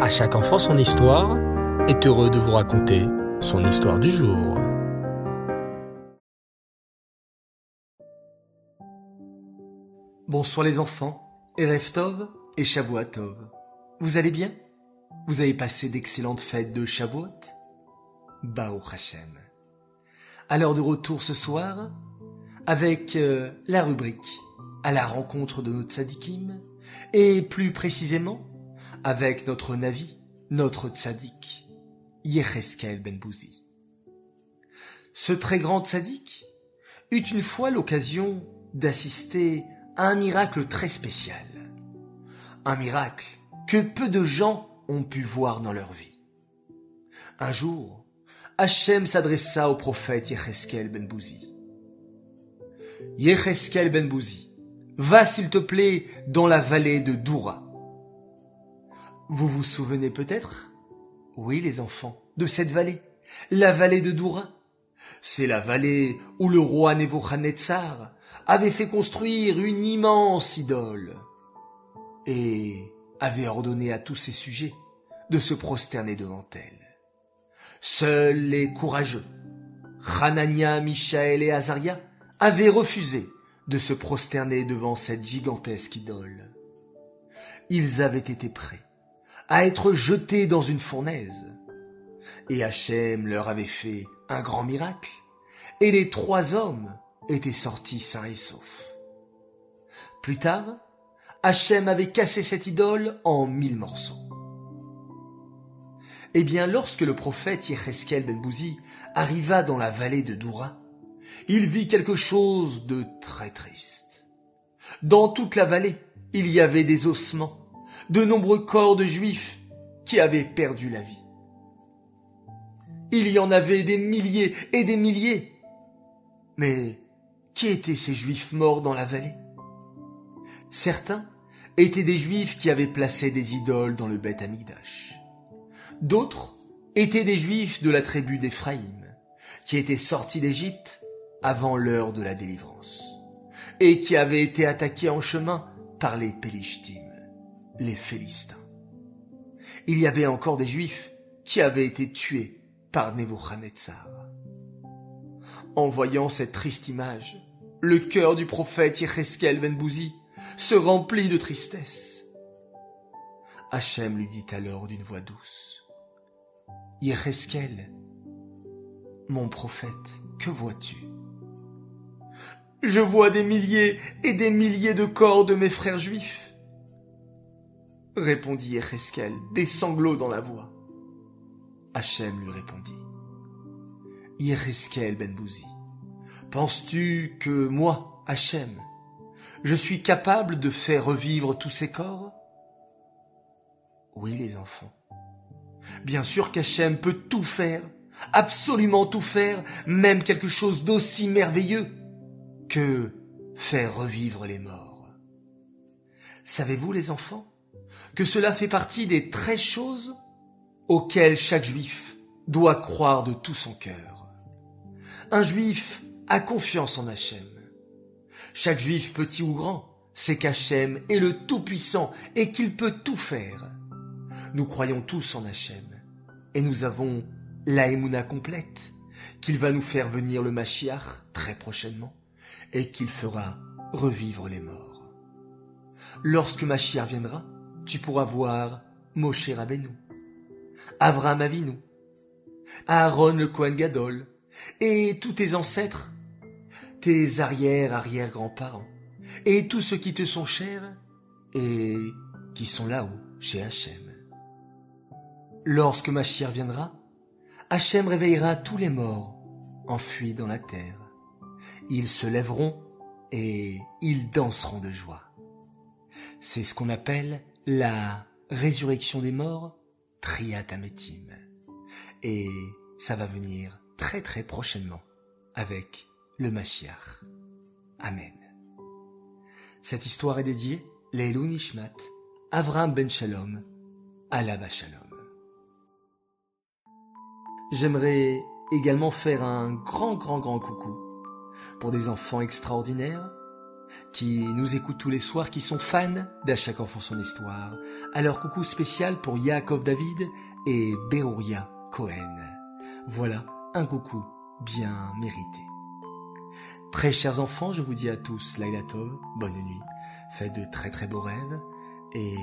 À chaque enfant son histoire est heureux de vous raconter son histoire du jour. Bonsoir les enfants, Erev Tov et Shavuot Tov. Vous allez bien? Vous avez passé d'excellentes fêtes de Shavuot? Bao Hashem. Alors de retour ce soir avec euh, la rubrique à la rencontre de notre tzadikim et plus précisément avec notre Navi, notre tzaddik, Yecheskel Ben Bouzi. Ce très grand tzaddik eut une fois l'occasion d'assister à un miracle très spécial. Un miracle que peu de gens ont pu voir dans leur vie. Un jour, Hachem s'adressa au prophète Yecheskel Ben Bouzi. Yecheskel Ben Bouzi, va s'il te plaît dans la vallée de Doura. Vous vous souvenez peut-être? Oui, les enfants, de cette vallée, la vallée de Doura. C'est la vallée où le roi Nebuchadnezzar avait fait construire une immense idole et avait ordonné à tous ses sujets de se prosterner devant elle. Seuls les courageux, Hanania, Michaël et Azaria, avaient refusé de se prosterner devant cette gigantesque idole. Ils avaient été prêts à être jetés dans une fournaise. Et Hachem leur avait fait un grand miracle, et les trois hommes étaient sortis sains et saufs. Plus tard, Hachem avait cassé cette idole en mille morceaux. Eh bien, lorsque le prophète Yecheskel ben Bouzi arriva dans la vallée de Doura, il vit quelque chose de très triste. Dans toute la vallée, il y avait des ossements, de nombreux corps de juifs qui avaient perdu la vie. Il y en avait des milliers et des milliers. Mais qui étaient ces juifs morts dans la vallée? Certains étaient des juifs qui avaient placé des idoles dans le Beth Amigdash. D'autres étaient des juifs de la tribu d'Éphraïm, qui étaient sortis d'Égypte avant l'heure de la délivrance, et qui avaient été attaqués en chemin par les Pélishtim les Philistins. Il y avait encore des Juifs qui avaient été tués par Nebuchadnezzar. En voyant cette triste image, le cœur du prophète Yecheskel ben Bouzi se remplit de tristesse. Hachem lui dit alors d'une voix douce, Yecheskel, mon prophète, que vois-tu? Je vois des milliers et des milliers de corps de mes frères juifs répondit Echeskel, des sanglots dans la voix. Hachem lui répondit. Yecheskel Ben Bouzi, penses-tu que moi, Hachem, je suis capable de faire revivre tous ces corps? Oui, les enfants. Bien sûr qu'Hachem peut tout faire, absolument tout faire, même quelque chose d'aussi merveilleux que faire revivre les morts. Savez-vous, les enfants, que cela fait partie des treize choses auxquelles chaque juif doit croire de tout son cœur. Un juif a confiance en Hachem. Chaque juif, petit ou grand, sait qu'Hachem est le Tout-Puissant et qu'il peut tout faire. Nous croyons tous en Hachem et nous avons la complète qu'il va nous faire venir le Mashiach très prochainement et qu'il fera revivre les morts. Lorsque Mashiach viendra, tu pourras voir Moshe Rabbeinu, Avram Avinu, Aaron le Kohen Gadol, et tous tes ancêtres, tes arrière-arrière-grands-parents, et tous ceux qui te sont chers et qui sont là-haut, chez Hachem. Lorsque Machir viendra, Hachem réveillera tous les morts enfuis dans la terre. Ils se lèveront et ils danseront de joie. C'est ce qu'on appelle la résurrection des morts, Triatametim. Et ça va venir très très prochainement avec le Mashiach. Amen. Cette histoire est dédiée Leilou Nishmat, Avram Ben Shalom, Alaba Shalom. J'aimerais également faire un grand grand grand coucou pour des enfants extraordinaires qui nous écoutent tous les soirs, qui sont fans d'À chaque enfant son histoire. Alors coucou spécial pour Yaakov David et Berouria Cohen. Voilà un coucou bien mérité. Très chers enfants, je vous dis à tous Lailatov, bonne nuit, faites de très très beaux rêves et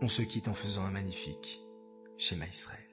on se quitte en faisant un magnifique schéma Israël.